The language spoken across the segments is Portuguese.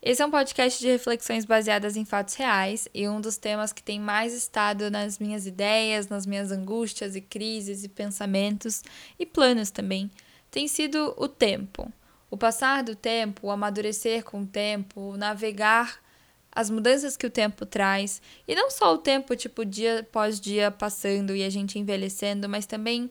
Esse é um podcast de reflexões baseadas em fatos reais e um dos temas que tem mais estado nas minhas ideias, nas minhas angústias e crises e pensamentos e planos também, tem sido o tempo. O passar do tempo, o amadurecer com o tempo, o navegar as mudanças que o tempo traz, e não só o tempo, tipo, dia após dia passando e a gente envelhecendo, mas também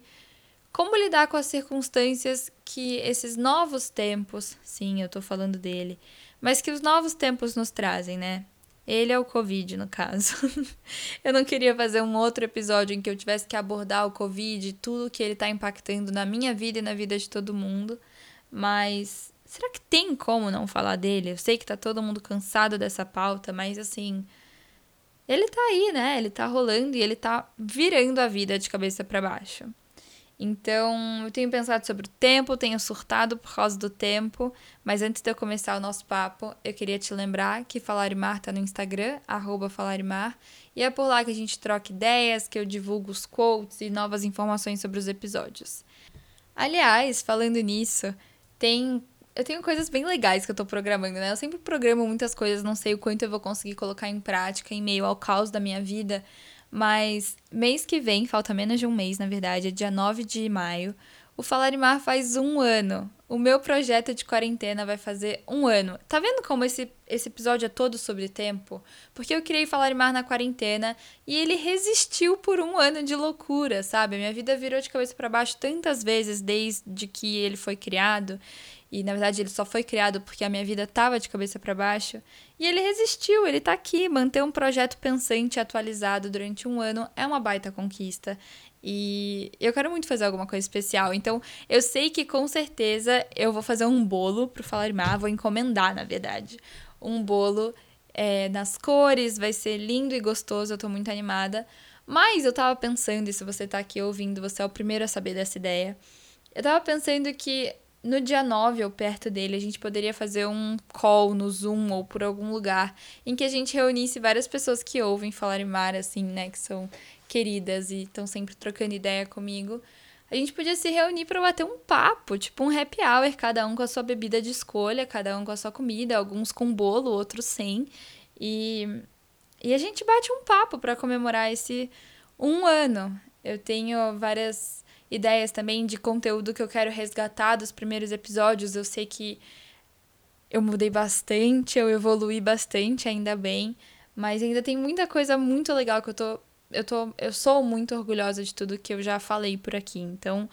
como lidar com as circunstâncias que esses novos tempos, sim, eu tô falando dele, mas que os novos tempos nos trazem, né? Ele é o Covid, no caso. eu não queria fazer um outro episódio em que eu tivesse que abordar o Covid e tudo que ele está impactando na minha vida e na vida de todo mundo. Mas será que tem como não falar dele? Eu sei que tá todo mundo cansado dessa pauta, mas assim. Ele tá aí, né? Ele tá rolando e ele tá virando a vida de cabeça para baixo. Então, eu tenho pensado sobre o tempo, tenho surtado por causa do tempo, mas antes de eu começar o nosso papo, eu queria te lembrar que Falarimar tá no Instagram, Falarimar, e é por lá que a gente troca ideias, que eu divulgo os quotes e novas informações sobre os episódios. Aliás, falando nisso, tem eu tenho coisas bem legais que eu tô programando, né? Eu sempre programo muitas coisas, não sei o quanto eu vou conseguir colocar em prática em meio ao caos da minha vida, mas mês que vem, falta menos de um mês, na verdade, é dia 9 de maio, o Falarimar faz um ano. O meu projeto de quarentena vai fazer um ano. Tá vendo como esse, esse episódio é todo sobre tempo? Porque eu criei Falarimar na quarentena e ele resistiu por um ano de loucura, sabe? Minha vida virou de cabeça para baixo tantas vezes desde que ele foi criado e na verdade ele só foi criado porque a minha vida estava de cabeça para baixo. E ele resistiu, ele está aqui. Manter um projeto pensante atualizado durante um ano é uma baita conquista. E eu quero muito fazer alguma coisa especial. Então, eu sei que com certeza eu vou fazer um bolo pro Falar vou encomendar, na verdade. Um bolo é, nas cores, vai ser lindo e gostoso, eu tô muito animada. Mas eu tava pensando, e se você tá aqui ouvindo, você é o primeiro a saber dessa ideia. Eu tava pensando que no dia 9 ou perto dele, a gente poderia fazer um call no Zoom ou por algum lugar em que a gente reunisse várias pessoas que ouvem falar em mar, assim, né, que são queridas e estão sempre trocando ideia comigo. A gente podia se reunir para bater um papo, tipo um happy hour, cada um com a sua bebida de escolha, cada um com a sua comida, alguns com bolo, outros sem. E, e a gente bate um papo para comemorar esse um ano. Eu tenho várias ideias também de conteúdo que eu quero resgatar dos primeiros episódios. Eu sei que eu mudei bastante, eu evolui bastante, ainda bem, mas ainda tem muita coisa muito legal que eu tô eu tô eu sou muito orgulhosa de tudo que eu já falei por aqui. Então,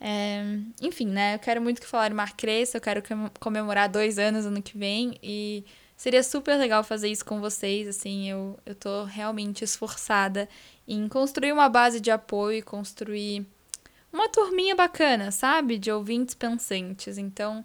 é, enfim, né? Eu quero muito que Falar Mar cresça, eu quero comemorar dois anos ano que vem e seria super legal fazer isso com vocês, assim, eu, eu tô realmente esforçada em construir uma base de apoio construir uma turminha bacana, sabe? De ouvintes pensantes. Então,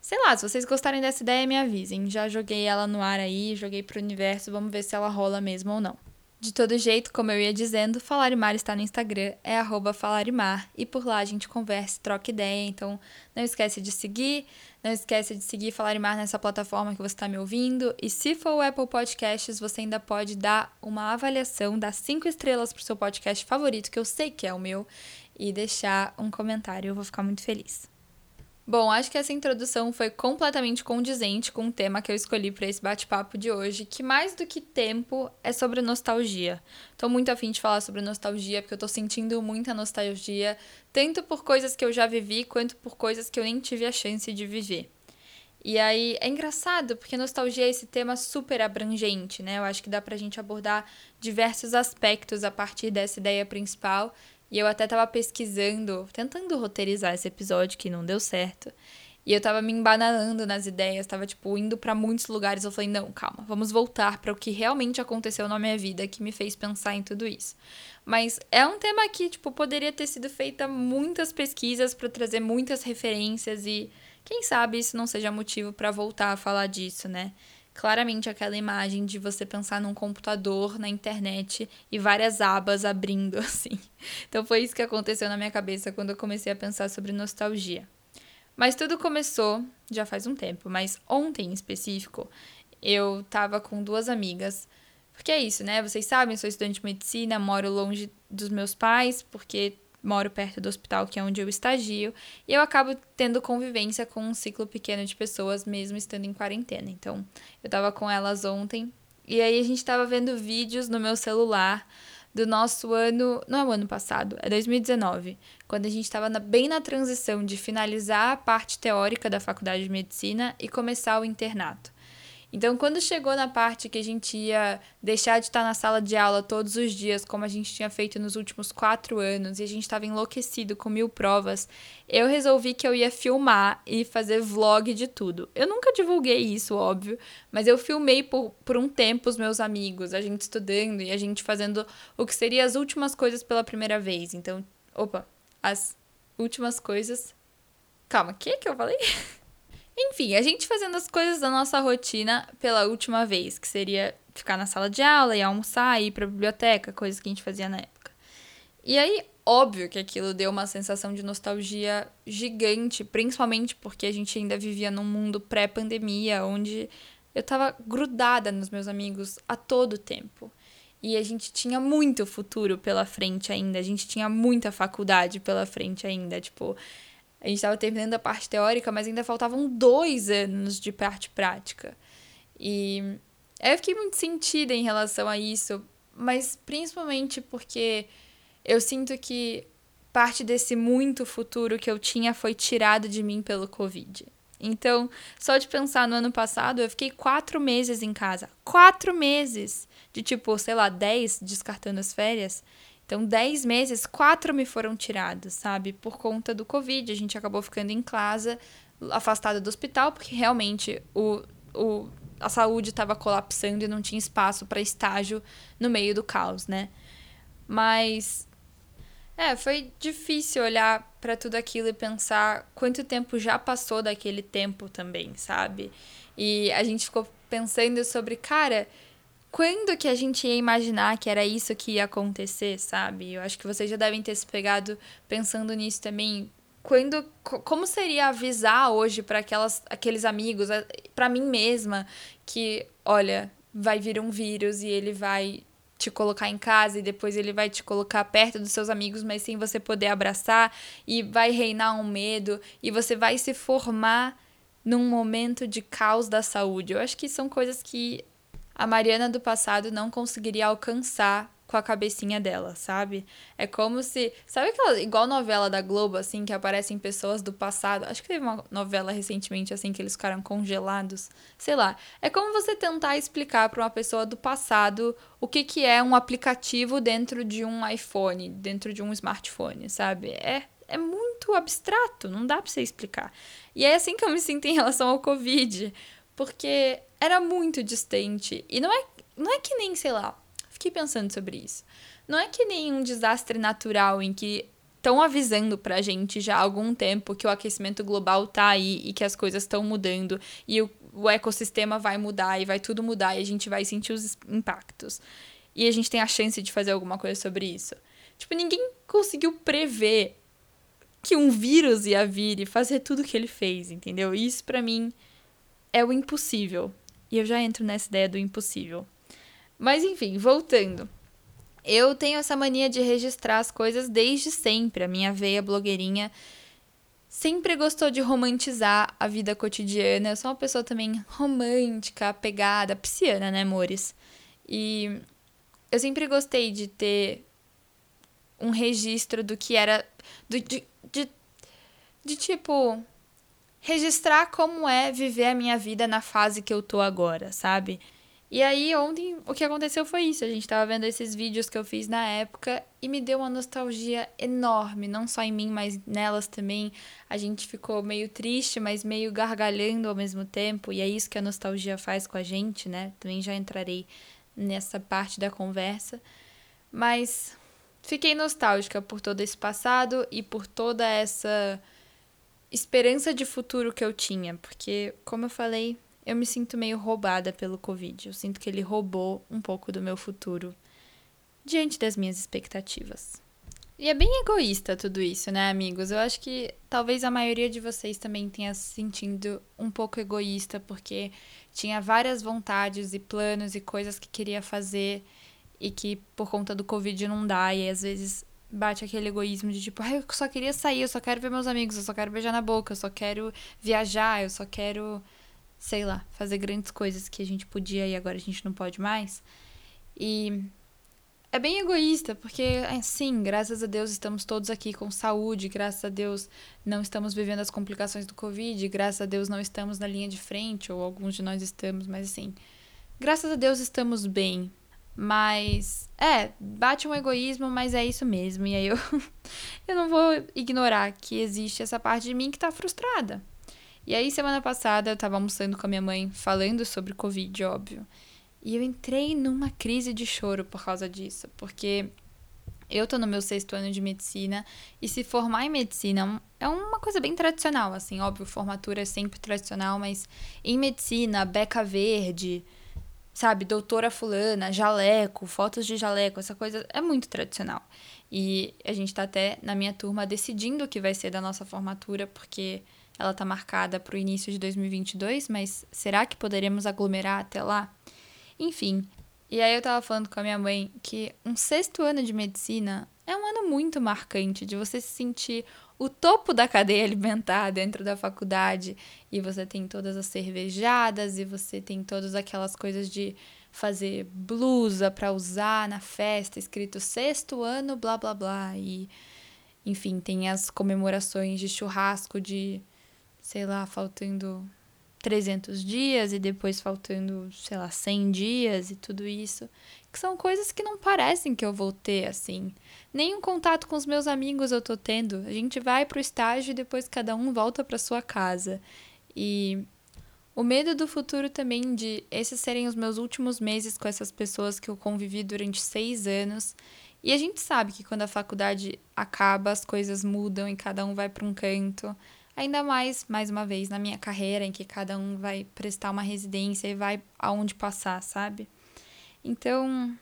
sei lá, se vocês gostarem dessa ideia, me avisem. Já joguei ela no ar aí, joguei pro universo, vamos ver se ela rola mesmo ou não. De todo jeito, como eu ia dizendo, Falarimar está no Instagram, é arroba Falarimar, e por lá a gente conversa, troca ideia, então não esquece de seguir, não esquece de seguir Falarimar nessa plataforma que você está me ouvindo, e se for o Apple Podcasts, você ainda pode dar uma avaliação, dar cinco estrelas pro seu podcast favorito, que eu sei que é o meu, e deixar um comentário. Eu vou ficar muito feliz. Bom, acho que essa introdução foi completamente condizente com o tema que eu escolhi para esse bate-papo de hoje, que mais do que tempo é sobre nostalgia. Tô muito afim de falar sobre nostalgia, porque eu tô sentindo muita nostalgia, tanto por coisas que eu já vivi, quanto por coisas que eu nem tive a chance de viver. E aí é engraçado, porque nostalgia é esse tema super abrangente, né? Eu acho que dá pra gente abordar diversos aspectos a partir dessa ideia principal e eu até tava pesquisando, tentando roteirizar esse episódio que não deu certo. E eu tava me embananando nas ideias, tava tipo indo para muitos lugares. Eu falei: "Não, calma, vamos voltar para o que realmente aconteceu na minha vida que me fez pensar em tudo isso". Mas é um tema que, tipo, poderia ter sido feita muitas pesquisas para trazer muitas referências e quem sabe isso não seja motivo para voltar a falar disso, né? Claramente aquela imagem de você pensar num computador na internet e várias abas abrindo assim. Então foi isso que aconteceu na minha cabeça quando eu comecei a pensar sobre nostalgia. Mas tudo começou já faz um tempo, mas ontem em específico, eu tava com duas amigas. Porque é isso, né? Vocês sabem, sou estudante de medicina, moro longe dos meus pais, porque moro perto do hospital, que é onde eu estagio, e eu acabo tendo convivência com um ciclo pequeno de pessoas, mesmo estando em quarentena. Então, eu tava com elas ontem, e aí a gente tava vendo vídeos no meu celular do nosso ano. Não é o ano passado, é 2019, quando a gente estava bem na transição de finalizar a parte teórica da faculdade de medicina e começar o internato. Então, quando chegou na parte que a gente ia deixar de estar na sala de aula todos os dias, como a gente tinha feito nos últimos quatro anos, e a gente estava enlouquecido com mil provas, eu resolvi que eu ia filmar e fazer vlog de tudo. Eu nunca divulguei isso, óbvio, mas eu filmei por, por um tempo os meus amigos, a gente estudando e a gente fazendo o que seria as últimas coisas pela primeira vez. Então, opa, as últimas coisas. Calma, o que que eu falei? Enfim, a gente fazendo as coisas da nossa rotina pela última vez, que seria ficar na sala de aula e almoçar, ir pra biblioteca, coisas que a gente fazia na época. E aí, óbvio que aquilo deu uma sensação de nostalgia gigante, principalmente porque a gente ainda vivia num mundo pré-pandemia, onde eu tava grudada nos meus amigos a todo tempo. E a gente tinha muito futuro pela frente ainda, a gente tinha muita faculdade pela frente ainda, tipo, a gente estava terminando a parte teórica, mas ainda faltavam dois anos de parte prática. E eu fiquei muito sentida em relação a isso, mas principalmente porque eu sinto que parte desse muito futuro que eu tinha foi tirado de mim pelo Covid. Então, só de pensar no ano passado, eu fiquei quatro meses em casa. Quatro meses! De tipo, sei lá, dez descartando as férias. Então, 10 meses, quatro me foram tirados, sabe? Por conta do Covid. A gente acabou ficando em casa, afastada do hospital, porque realmente o, o, a saúde estava colapsando e não tinha espaço para estágio no meio do caos, né? Mas. É, foi difícil olhar para tudo aquilo e pensar quanto tempo já passou daquele tempo também, sabe? E a gente ficou pensando sobre, cara, quando que a gente ia imaginar que era isso que ia acontecer, sabe? Eu acho que vocês já devem ter se pegado pensando nisso também. Quando, como seria avisar hoje para aquelas aqueles amigos, para mim mesma, que olha, vai vir um vírus e ele vai te colocar em casa e depois ele vai te colocar perto dos seus amigos, mas sem você poder abraçar e vai reinar um medo e você vai se formar num momento de caos da saúde. Eu acho que são coisas que a Mariana do passado não conseguiria alcançar com a cabecinha dela, sabe? É como se. Sabe aquela. Igual novela da Globo, assim, que aparecem pessoas do passado. Acho que teve uma novela recentemente, assim, que eles ficaram congelados. Sei lá. É como você tentar explicar para uma pessoa do passado o que, que é um aplicativo dentro de um iPhone, dentro de um smartphone, sabe? É. É muito abstrato, não dá pra você explicar. E é assim que eu me sinto em relação ao Covid. Porque era muito distante. E não é, não é que nem, sei lá, fiquei pensando sobre isso. Não é que nem um desastre natural em que estão avisando pra gente já há algum tempo que o aquecimento global tá aí e que as coisas estão mudando e o, o ecossistema vai mudar e vai tudo mudar e a gente vai sentir os impactos. E a gente tem a chance de fazer alguma coisa sobre isso. Tipo, ninguém conseguiu prever que um vírus ia vir e fazer tudo o que ele fez, entendeu? Isso para mim é o impossível. E eu já entro nessa ideia do impossível. Mas enfim, voltando. Eu tenho essa mania de registrar as coisas desde sempre. A minha veia blogueirinha sempre gostou de romantizar a vida cotidiana. Eu sou uma pessoa também romântica, apegada, pisciana, né, amores? E eu sempre gostei de ter um registro do que era. Do, de, de, de tipo registrar como é viver a minha vida na fase que eu tô agora, sabe? E aí, ontem, o que aconteceu foi isso. A gente tava vendo esses vídeos que eu fiz na época e me deu uma nostalgia enorme, não só em mim, mas nelas também. A gente ficou meio triste, mas meio gargalhando ao mesmo tempo, e é isso que a nostalgia faz com a gente, né? Também já entrarei nessa parte da conversa. Mas fiquei nostálgica por todo esse passado e por toda essa esperança de futuro que eu tinha, porque, como eu falei, eu me sinto meio roubada pelo Covid. Eu sinto que ele roubou um pouco do meu futuro diante das minhas expectativas. E é bem egoísta tudo isso, né, amigos? Eu acho que talvez a maioria de vocês também tenha se sentindo um pouco egoísta, porque tinha várias vontades e planos e coisas que queria fazer e que por conta do Covid não dá, e às vezes bate aquele egoísmo de tipo, ah, eu só queria sair, eu só quero ver meus amigos, eu só quero beijar na boca, eu só quero viajar, eu só quero, sei lá, fazer grandes coisas que a gente podia e agora a gente não pode mais. E é bem egoísta, porque, sim, graças a Deus estamos todos aqui com saúde, graças a Deus não estamos vivendo as complicações do Covid, graças a Deus não estamos na linha de frente, ou alguns de nós estamos, mas assim, graças a Deus estamos bem. Mas, é, bate um egoísmo, mas é isso mesmo. E aí eu, eu não vou ignorar que existe essa parte de mim que tá frustrada. E aí, semana passada, eu tava almoçando com a minha mãe, falando sobre Covid, óbvio. E eu entrei numa crise de choro por causa disso, porque eu tô no meu sexto ano de medicina e se formar em medicina é uma coisa bem tradicional, assim, óbvio, formatura é sempre tradicional, mas em medicina, beca verde, sabe, doutora fulana, jaleco, fotos de jaleco, essa coisa é muito tradicional. E a gente tá até na minha turma decidindo o que vai ser da nossa formatura, porque ela tá marcada para o início de 2022, mas será que poderemos aglomerar até lá? Enfim, e aí eu tava falando com a minha mãe que um sexto ano de medicina é um ano muito marcante de você se sentir o topo da cadeia alimentar dentro da faculdade e você tem todas as cervejadas e você tem todas aquelas coisas de fazer blusa para usar na festa escrito sexto ano blá blá blá. E enfim, tem as comemorações de churrasco de sei lá, faltando 300 dias e depois faltando, sei lá, 100 dias e tudo isso, que são coisas que não parecem que eu vou ter assim. Nenhum contato com os meus amigos eu tô tendo. A gente vai pro estágio e depois cada um volta para sua casa. E o medo do futuro também de esses serem os meus últimos meses com essas pessoas que eu convivi durante seis anos. E a gente sabe que quando a faculdade acaba, as coisas mudam e cada um vai para um canto. Ainda mais, mais uma vez, na minha carreira, em que cada um vai prestar uma residência e vai aonde passar, sabe? Então,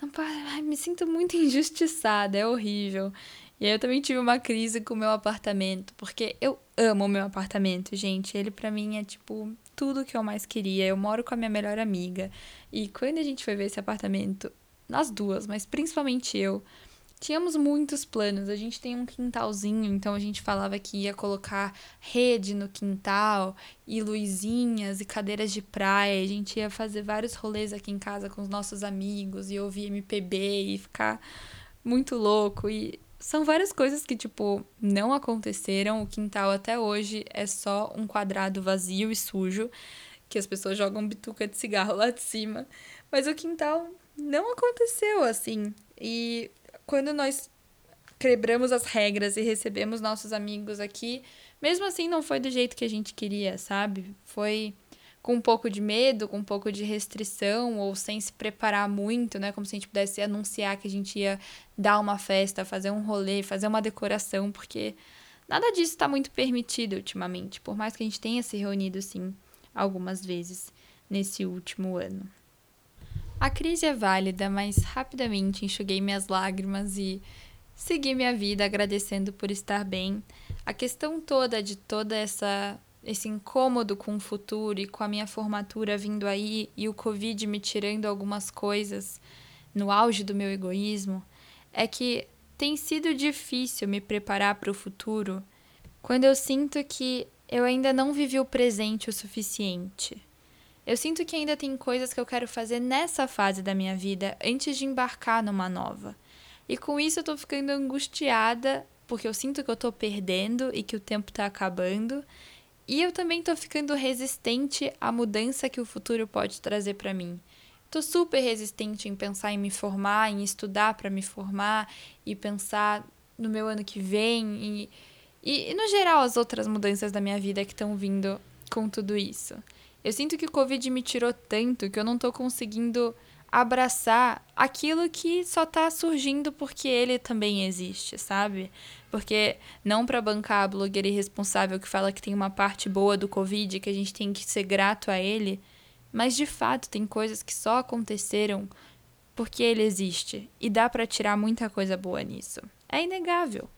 não, me sinto muito injustiçada, é horrível. E aí eu também tive uma crise com o meu apartamento, porque eu amo o meu apartamento, gente. Ele para mim é tipo tudo que eu mais queria. Eu moro com a minha melhor amiga. E quando a gente foi ver esse apartamento, nós duas, mas principalmente eu, Tínhamos muitos planos. A gente tem um quintalzinho, então a gente falava que ia colocar rede no quintal e luzinhas e cadeiras de praia. A gente ia fazer vários rolês aqui em casa com os nossos amigos e ouvir MPB e ficar muito louco. E são várias coisas que, tipo, não aconteceram. O quintal até hoje é só um quadrado vazio e sujo que as pessoas jogam bituca de cigarro lá de cima. Mas o quintal não aconteceu assim. E quando nós quebramos as regras e recebemos nossos amigos aqui, mesmo assim não foi do jeito que a gente queria, sabe? Foi com um pouco de medo, com um pouco de restrição ou sem se preparar muito, né? Como se a gente pudesse anunciar que a gente ia dar uma festa, fazer um rolê, fazer uma decoração, porque nada disso está muito permitido ultimamente, por mais que a gente tenha se reunido sim algumas vezes nesse último ano. A crise é válida, mas rapidamente enxuguei minhas lágrimas e segui minha vida agradecendo por estar bem. A questão toda de toda essa esse incômodo com o futuro e com a minha formatura vindo aí e o Covid me tirando algumas coisas no auge do meu egoísmo, é que tem sido difícil me preparar para o futuro quando eu sinto que eu ainda não vivi o presente o suficiente. Eu sinto que ainda tem coisas que eu quero fazer nessa fase da minha vida antes de embarcar numa nova. E com isso eu tô ficando angustiada, porque eu sinto que eu tô perdendo e que o tempo tá acabando. E eu também tô ficando resistente à mudança que o futuro pode trazer para mim. Tô super resistente em pensar em me formar, em estudar para me formar e pensar no meu ano que vem e, e, e no geral as outras mudanças da minha vida que estão vindo com tudo isso. Eu sinto que o Covid me tirou tanto que eu não tô conseguindo abraçar aquilo que só tá surgindo porque ele também existe, sabe? Porque não para bancar a blogueira irresponsável que fala que tem uma parte boa do Covid que a gente tem que ser grato a ele, mas de fato tem coisas que só aconteceram porque ele existe e dá para tirar muita coisa boa nisso. É inegável.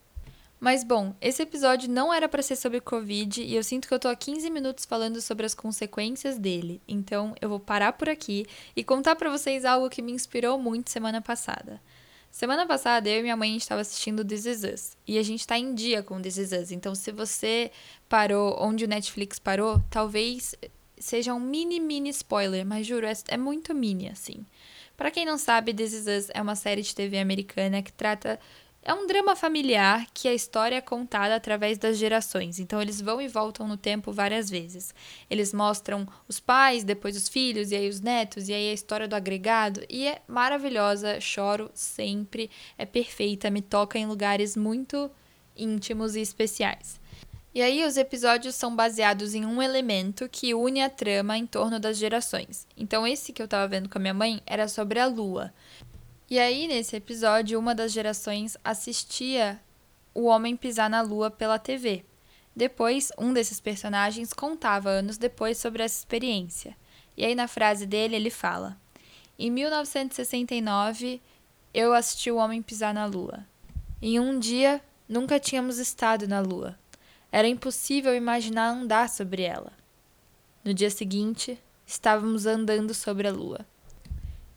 Mas bom, esse episódio não era para ser sobre Covid e eu sinto que eu tô há 15 minutos falando sobre as consequências dele. Então eu vou parar por aqui e contar para vocês algo que me inspirou muito semana passada. Semana passada eu e minha mãe estava assistindo This Is Us e a gente tá em dia com This Is Us. Então se você parou onde o Netflix parou, talvez seja um mini mini spoiler, mas juro, é, é muito mini assim. Para quem não sabe, This Is Us é uma série de TV americana que trata é um drama familiar que a história é contada através das gerações, então eles vão e voltam no tempo várias vezes. Eles mostram os pais, depois os filhos, e aí os netos, e aí a história do agregado, e é maravilhosa, choro sempre, é perfeita, me toca em lugares muito íntimos e especiais. E aí os episódios são baseados em um elemento que une a trama em torno das gerações. Então esse que eu tava vendo com a minha mãe era sobre a lua. E aí, nesse episódio, uma das gerações assistia o homem pisar na lua pela TV. Depois, um desses personagens contava anos depois sobre essa experiência. E aí, na frase dele, ele fala: Em 1969, eu assisti o homem pisar na lua. Em um dia, nunca tínhamos estado na lua. Era impossível imaginar andar sobre ela. No dia seguinte, estávamos andando sobre a lua.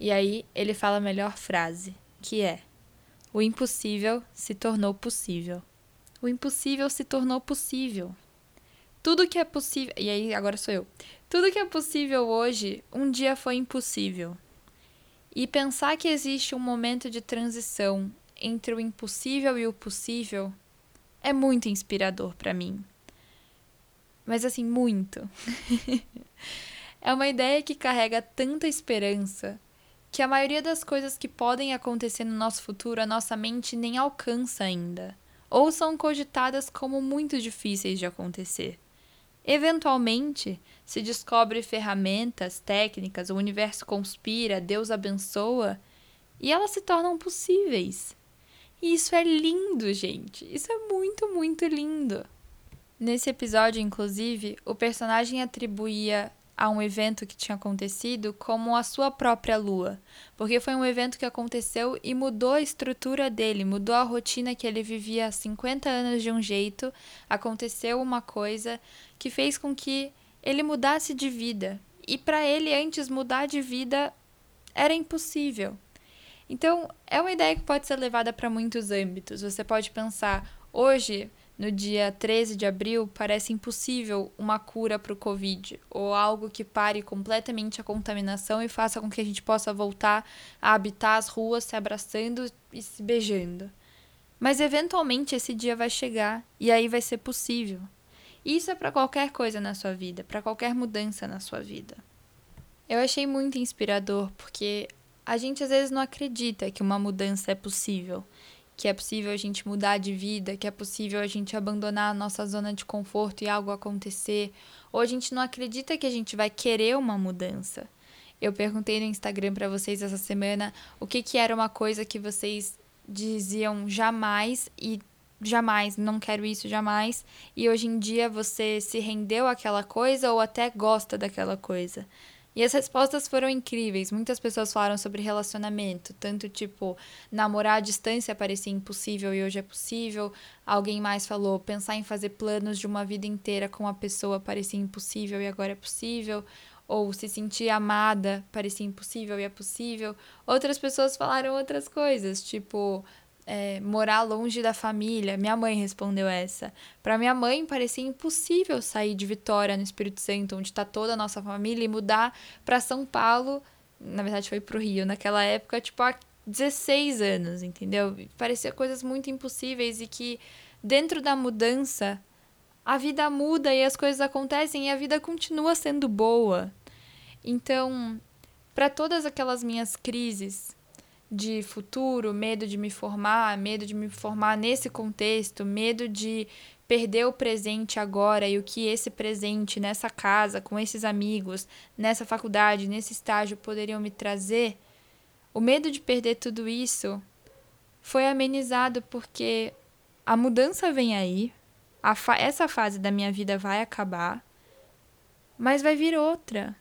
E aí ele fala a melhor frase, que é: O impossível se tornou possível. O impossível se tornou possível. Tudo que é possível. E aí, agora sou eu. Tudo que é possível hoje, um dia foi impossível. E pensar que existe um momento de transição entre o impossível e o possível é muito inspirador para mim. Mas assim, muito. é uma ideia que carrega tanta esperança que a maioria das coisas que podem acontecer no nosso futuro a nossa mente nem alcança ainda, ou são cogitadas como muito difíceis de acontecer. Eventualmente, se descobre ferramentas, técnicas, o universo conspira, Deus abençoa, e elas se tornam possíveis. E isso é lindo, gente. Isso é muito, muito lindo. Nesse episódio, inclusive, o personagem atribuía a um evento que tinha acontecido como a sua própria lua, porque foi um evento que aconteceu e mudou a estrutura dele, mudou a rotina que ele vivia há 50 anos de um jeito, aconteceu uma coisa que fez com que ele mudasse de vida. E para ele antes mudar de vida era impossível. Então, é uma ideia que pode ser levada para muitos âmbitos. Você pode pensar, hoje no dia 13 de abril, parece impossível uma cura para o Covid ou algo que pare completamente a contaminação e faça com que a gente possa voltar a habitar as ruas se abraçando e se beijando. Mas eventualmente esse dia vai chegar e aí vai ser possível. Isso é para qualquer coisa na sua vida, para qualquer mudança na sua vida. Eu achei muito inspirador porque a gente às vezes não acredita que uma mudança é possível que é possível a gente mudar de vida, que é possível a gente abandonar a nossa zona de conforto e algo acontecer, ou a gente não acredita que a gente vai querer uma mudança. Eu perguntei no Instagram para vocês essa semana o que, que era uma coisa que vocês diziam jamais e jamais, não quero isso jamais, e hoje em dia você se rendeu àquela coisa ou até gosta daquela coisa. E as respostas foram incríveis. Muitas pessoas falaram sobre relacionamento, tanto tipo, namorar à distância parecia impossível e hoje é possível. Alguém mais falou, pensar em fazer planos de uma vida inteira com a pessoa parecia impossível e agora é possível. Ou se sentir amada parecia impossível e é possível. Outras pessoas falaram outras coisas, tipo, é, morar longe da família. Minha mãe respondeu essa. Para minha mãe, parecia impossível sair de Vitória, no Espírito Santo, onde está toda a nossa família, e mudar para São Paulo. Na verdade, foi para o Rio. Naquela época, tipo, há 16 anos, entendeu? Parecia coisas muito impossíveis e que, dentro da mudança, a vida muda e as coisas acontecem e a vida continua sendo boa. Então, para todas aquelas minhas crises de futuro, medo de me formar, medo de me formar nesse contexto, medo de perder o presente agora e o que esse presente nessa casa, com esses amigos, nessa faculdade, nesse estágio poderiam me trazer, o medo de perder tudo isso foi amenizado porque a mudança vem aí, fa essa fase da minha vida vai acabar, mas vai vir outra,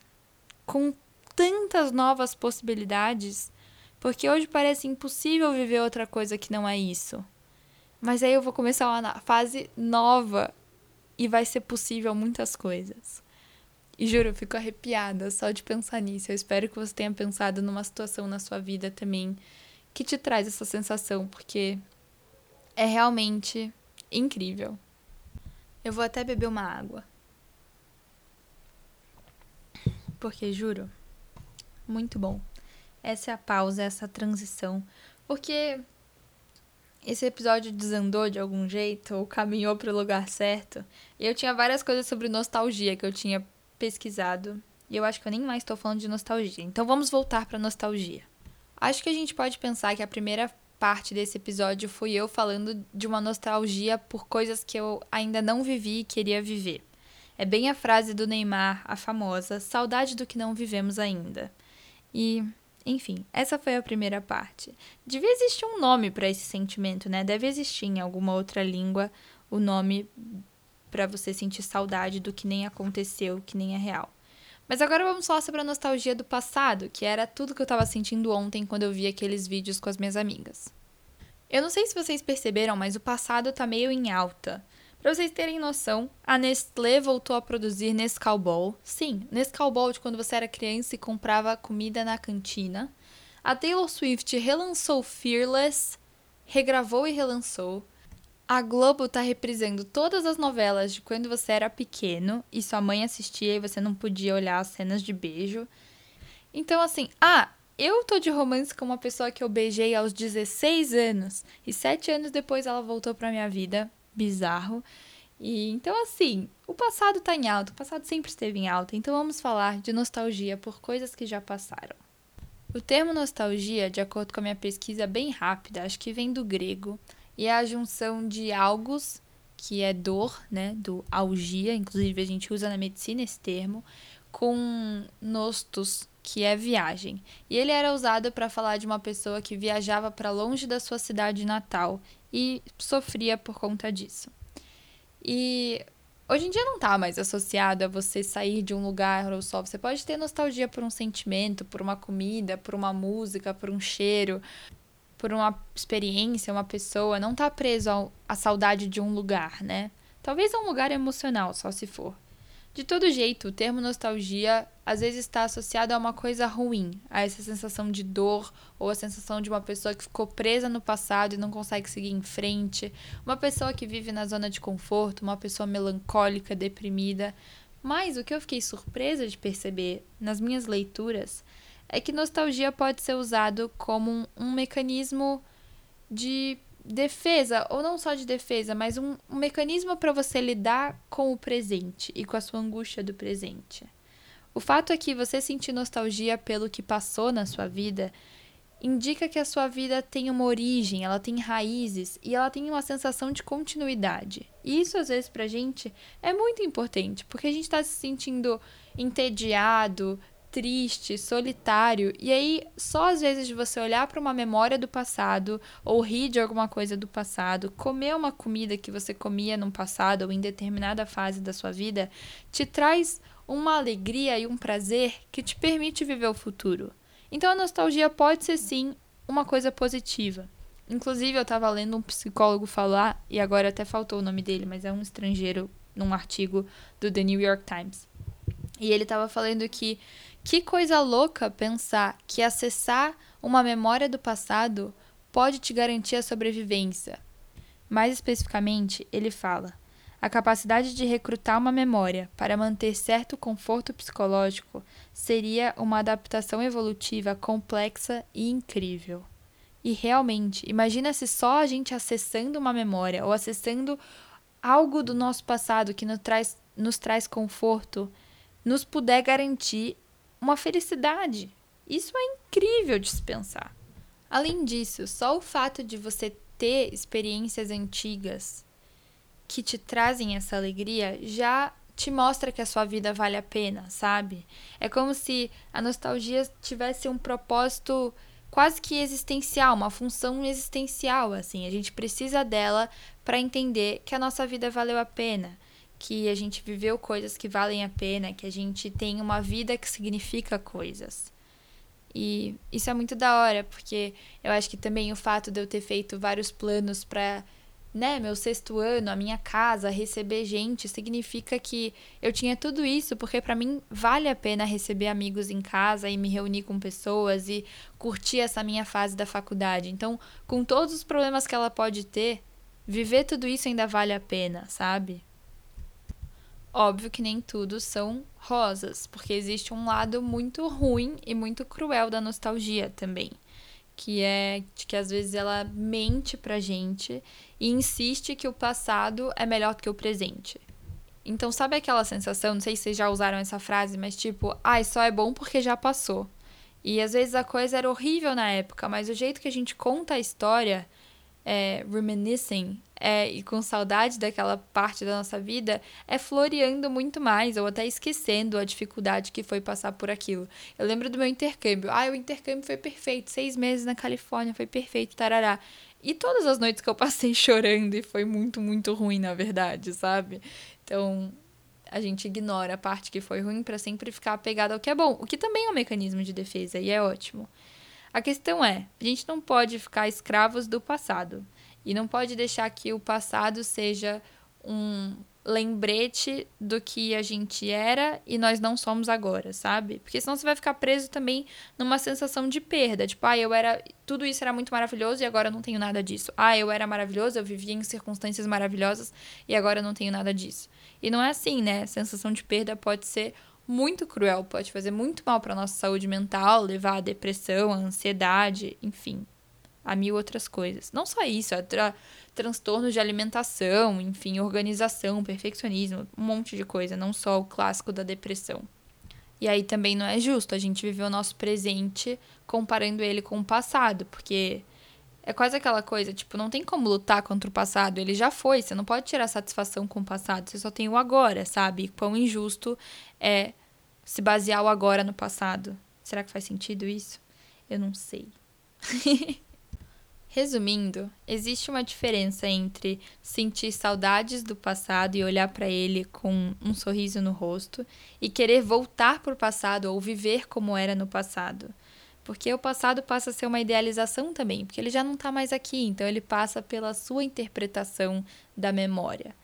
com tantas novas possibilidades, porque hoje parece impossível viver outra coisa que não é isso. Mas aí eu vou começar uma fase nova e vai ser possível muitas coisas. E juro, eu fico arrepiada só de pensar nisso. Eu espero que você tenha pensado numa situação na sua vida também que te traz essa sensação, porque é realmente incrível. Eu vou até beber uma água. Porque juro, muito bom. Essa é a pausa, essa transição. Porque esse episódio desandou de algum jeito, ou caminhou para o lugar certo. E eu tinha várias coisas sobre nostalgia que eu tinha pesquisado. E eu acho que eu nem mais estou falando de nostalgia. Então vamos voltar para nostalgia. Acho que a gente pode pensar que a primeira parte desse episódio foi eu falando de uma nostalgia por coisas que eu ainda não vivi e queria viver. É bem a frase do Neymar, a famosa saudade do que não vivemos ainda. E, enfim, essa foi a primeira parte. Devia existir um nome para esse sentimento, né? Deve existir em alguma outra língua o nome para você sentir saudade do que nem aconteceu, que nem é real. Mas agora vamos falar sobre a nostalgia do passado, que era tudo que eu estava sentindo ontem quando eu vi aqueles vídeos com as minhas amigas. Eu não sei se vocês perceberam, mas o passado tá meio em alta. Para vocês terem noção, a Nestlé voltou a produzir Nescau Ball. Sim, Nescau Ball de quando você era criança e comprava comida na cantina. A Taylor Swift relançou Fearless, regravou e relançou. A Globo tá reprisando todas as novelas de quando você era pequeno e sua mãe assistia e você não podia olhar as cenas de beijo. Então, assim, ah, eu tô de romance com uma pessoa que eu beijei aos 16 anos e sete anos depois ela voltou pra minha vida. Bizarro. E então, assim, o passado tá em alta, o passado sempre esteve em alta, então vamos falar de nostalgia por coisas que já passaram. O termo nostalgia, de acordo com a minha pesquisa bem rápida, acho que vem do grego e é a junção de algos, que é dor, né, do algia, inclusive a gente usa na medicina esse termo, com nostos, que é viagem. E ele era usado para falar de uma pessoa que viajava para longe da sua cidade natal e sofria por conta disso. E hoje em dia não está mais associado a você sair de um lugar ou só. Você pode ter nostalgia por um sentimento, por uma comida, por uma música, por um cheiro, por uma experiência, uma pessoa, não tá preso à saudade de um lugar, né? Talvez a um lugar emocional, só se for. De todo jeito, o termo nostalgia às vezes está associado a uma coisa ruim, a essa sensação de dor ou a sensação de uma pessoa que ficou presa no passado e não consegue seguir em frente, uma pessoa que vive na zona de conforto, uma pessoa melancólica, deprimida. Mas o que eu fiquei surpresa de perceber nas minhas leituras é que nostalgia pode ser usado como um, mecanismo de defesa, ou não só de defesa, mas um, um mecanismo para você lidar com o presente e com a sua angústia do presente. O fato é que você sentir nostalgia pelo que passou na sua vida indica que a sua vida tem uma origem, ela tem raízes e ela tem uma sensação de continuidade. E isso, às vezes, pra gente é muito importante, porque a gente está se sentindo entediado, triste, solitário, e aí só às vezes você olhar para uma memória do passado ou rir de alguma coisa do passado, comer uma comida que você comia no passado ou em determinada fase da sua vida, te traz uma alegria e um prazer que te permite viver o futuro. Então a nostalgia pode ser sim uma coisa positiva. Inclusive eu estava lendo um psicólogo falar, e agora até faltou o nome dele, mas é um estrangeiro num artigo do The New York Times. E ele estava falando que que coisa louca pensar que acessar uma memória do passado pode te garantir a sobrevivência. Mais especificamente, ele fala: a capacidade de recrutar uma memória para manter certo conforto psicológico seria uma adaptação evolutiva complexa e incrível. E realmente, imagina se só a gente acessando uma memória ou acessando algo do nosso passado que nos traz, nos traz conforto, nos puder garantir uma felicidade. Isso é incrível de se pensar. Além disso, só o fato de você ter experiências antigas que te trazem essa alegria já te mostra que a sua vida vale a pena, sabe? É como se a nostalgia tivesse um propósito quase que existencial, uma função existencial, assim. A gente precisa dela para entender que a nossa vida valeu a pena, que a gente viveu coisas que valem a pena, que a gente tem uma vida que significa coisas. E isso é muito da hora, porque eu acho que também o fato de eu ter feito vários planos para né, meu sexto ano, a minha casa, receber gente, significa que eu tinha tudo isso, porque para mim vale a pena receber amigos em casa e me reunir com pessoas e curtir essa minha fase da faculdade. Então, com todos os problemas que ela pode ter, viver tudo isso ainda vale a pena, sabe? Óbvio que nem tudo são rosas, porque existe um lado muito ruim e muito cruel da nostalgia também que é de que às vezes ela mente pra gente e insiste que o passado é melhor do que o presente. Então, sabe aquela sensação? Não sei se vocês já usaram essa frase, mas tipo, ai, ah, só é bom porque já passou. E às vezes a coisa era horrível na época, mas o jeito que a gente conta a história é, reminiscing é, e com saudade daquela parte da nossa vida, é floreando muito mais, ou até esquecendo a dificuldade que foi passar por aquilo. Eu lembro do meu intercâmbio. Ah, o intercâmbio foi perfeito, seis meses na Califórnia, foi perfeito, tarará. E todas as noites que eu passei chorando, e foi muito, muito ruim, na verdade, sabe? Então, a gente ignora a parte que foi ruim para sempre ficar apegado ao que é bom, o que também é um mecanismo de defesa, e é ótimo. A questão é, a gente não pode ficar escravos do passado e não pode deixar que o passado seja um lembrete do que a gente era e nós não somos agora, sabe? Porque senão você vai ficar preso também numa sensação de perda, tipo, ah, eu era, tudo isso era muito maravilhoso e agora eu não tenho nada disso. Ah, eu era maravilhoso, eu vivia em circunstâncias maravilhosas e agora eu não tenho nada disso. E não é assim, né? A sensação de perda pode ser muito cruel, pode fazer muito mal para nossa saúde mental, levar à depressão, à ansiedade, enfim, a mil outras coisas. Não só isso, a tra transtornos de alimentação, enfim, organização, perfeccionismo, um monte de coisa, não só o clássico da depressão. E aí também não é justo a gente viver o nosso presente comparando ele com o passado, porque é quase aquela coisa, tipo, não tem como lutar contra o passado, ele já foi, você não pode tirar satisfação com o passado, você só tem o agora, sabe? Quão injusto é se basear o agora no passado. Será que faz sentido isso? Eu não sei. Resumindo, existe uma diferença entre sentir saudades do passado e olhar para ele com um sorriso no rosto e querer voltar para o passado ou viver como era no passado. Porque o passado passa a ser uma idealização também, porque ele já não está mais aqui, então ele passa pela sua interpretação da memória.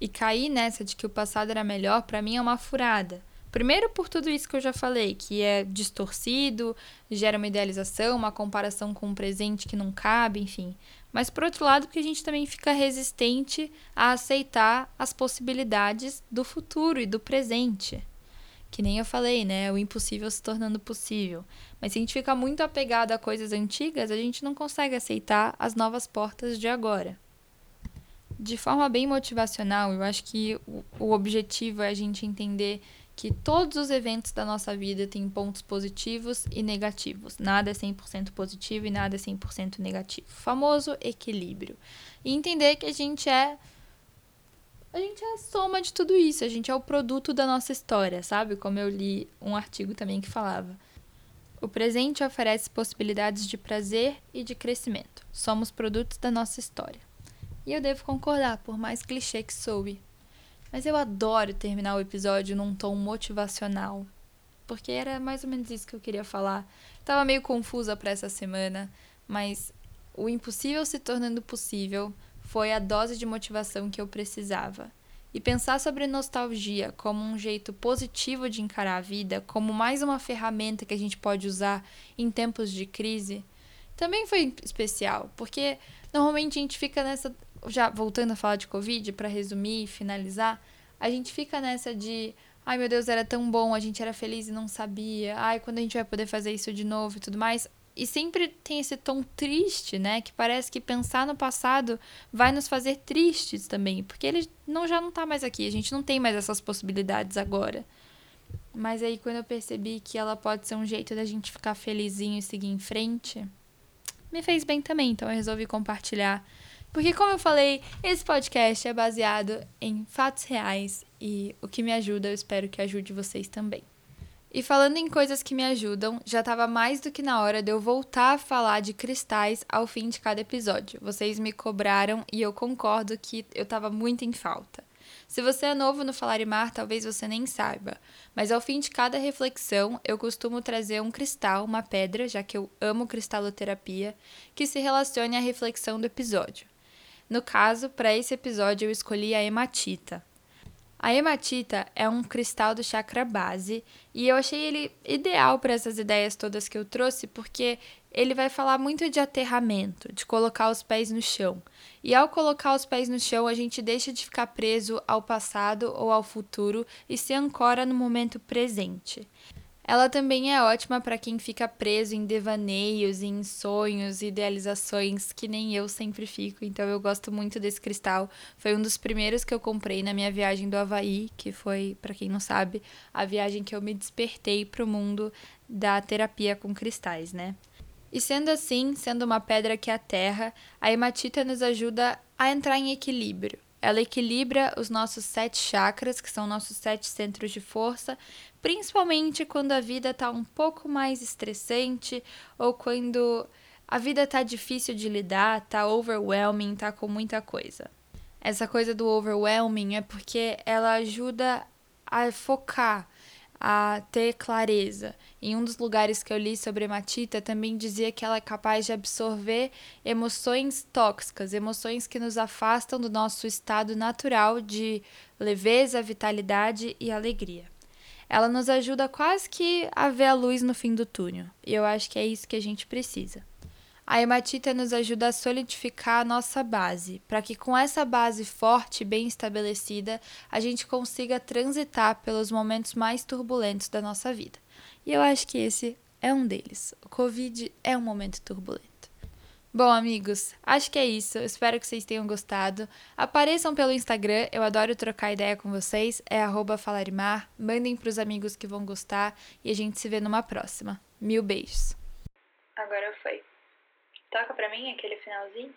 E cair nessa de que o passado era melhor, para mim é uma furada. Primeiro, por tudo isso que eu já falei, que é distorcido, gera uma idealização, uma comparação com um presente que não cabe, enfim. Mas, por outro lado, porque a gente também fica resistente a aceitar as possibilidades do futuro e do presente que nem eu falei, né? O impossível se tornando possível. Mas se a gente fica muito apegado a coisas antigas, a gente não consegue aceitar as novas portas de agora. De forma bem motivacional, eu acho que o, objetivo é a gente entender que todos os eventos da nossa vida têm pontos positivos e negativos. Nada é 100% positivo e nada é 100% negativo. Famoso equilíbrio. E entender que a gente é a gente é a soma de tudo isso, a gente é o produto da nossa história, sabe? Como eu li um artigo também que falava. O presente oferece possibilidades de prazer e de crescimento. Somos produtos da nossa história. E eu devo concordar, por mais clichê que soube. Mas eu adoro terminar o episódio num tom motivacional. Porque era mais ou menos isso que eu queria falar. Tava meio confusa para essa semana, mas o impossível se tornando possível foi a dose de motivação que eu precisava. E pensar sobre nostalgia como um jeito positivo de encarar a vida, como mais uma ferramenta que a gente pode usar em tempos de crise, também foi especial, porque normalmente a gente fica nessa. Já voltando a falar de Covid, para resumir e finalizar, a gente fica nessa de. Ai meu Deus, era tão bom, a gente era feliz e não sabia. Ai, quando a gente vai poder fazer isso de novo e tudo mais. E sempre tem esse tom triste, né? Que parece que pensar no passado vai nos fazer tristes também, porque ele não já não tá mais aqui, a gente não tem mais essas possibilidades agora. Mas aí quando eu percebi que ela pode ser um jeito da gente ficar felizinho e seguir em frente, me fez bem também, então eu resolvi compartilhar. Porque como eu falei, esse podcast é baseado em fatos reais e o que me ajuda, eu espero que ajude vocês também. E falando em coisas que me ajudam, já estava mais do que na hora de eu voltar a falar de cristais ao fim de cada episódio. Vocês me cobraram e eu concordo que eu estava muito em falta. Se você é novo no Falar e Mar, talvez você nem saiba, mas ao fim de cada reflexão eu costumo trazer um cristal, uma pedra, já que eu amo cristaloterapia, que se relacione à reflexão do episódio. No caso, para esse episódio eu escolhi a hematita. A hematita é um cristal do chakra base e eu achei ele ideal para essas ideias todas que eu trouxe porque ele vai falar muito de aterramento, de colocar os pés no chão. E ao colocar os pés no chão, a gente deixa de ficar preso ao passado ou ao futuro e se ancora no momento presente. Ela também é ótima para quem fica preso em devaneios, em sonhos, idealizações, que nem eu sempre fico. Então eu gosto muito desse cristal. Foi um dos primeiros que eu comprei na minha viagem do Havaí, que foi, para quem não sabe, a viagem que eu me despertei para o mundo da terapia com cristais, né? E sendo assim, sendo uma pedra que é a terra, a hematita nos ajuda a entrar em equilíbrio. Ela equilibra os nossos sete chakras, que são nossos sete centros de força, principalmente quando a vida está um pouco mais estressante ou quando a vida está difícil de lidar, está overwhelming, está com muita coisa. Essa coisa do overwhelming é porque ela ajuda a focar, a ter clareza. Em um dos lugares que eu li sobre hematita, também dizia que ela é capaz de absorver emoções tóxicas, emoções que nos afastam do nosso estado natural de leveza, vitalidade e alegria ela nos ajuda quase que a ver a luz no fim do túnel. E eu acho que é isso que a gente precisa. A hematita nos ajuda a solidificar a nossa base, para que com essa base forte e bem estabelecida, a gente consiga transitar pelos momentos mais turbulentos da nossa vida. E eu acho que esse é um deles. O Covid é um momento turbulento. Bom, amigos, acho que é isso. Espero que vocês tenham gostado. Apareçam pelo Instagram, eu adoro trocar ideia com vocês. É falarimar. Mandem pros amigos que vão gostar e a gente se vê numa próxima. Mil beijos. Agora foi. Toca pra mim aquele finalzinho.